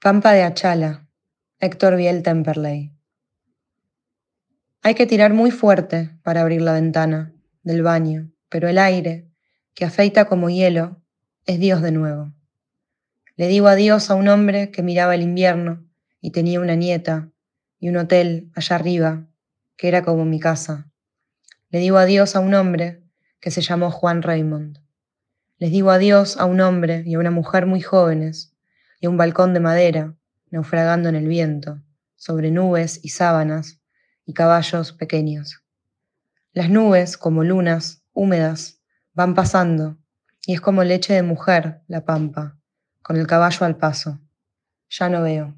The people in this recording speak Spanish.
Pampa de Achala, Héctor Biel Temperley. Hay que tirar muy fuerte para abrir la ventana del baño, pero el aire, que afeita como hielo, es Dios de nuevo. Le digo adiós a un hombre que miraba el invierno y tenía una nieta y un hotel allá arriba, que era como mi casa. Le digo adiós a un hombre que se llamó Juan Raymond. Les digo adiós a un hombre y a una mujer muy jóvenes y un balcón de madera, naufragando en el viento, sobre nubes y sábanas y caballos pequeños. Las nubes, como lunas, húmedas, van pasando, y es como leche de mujer la pampa, con el caballo al paso. Ya no veo.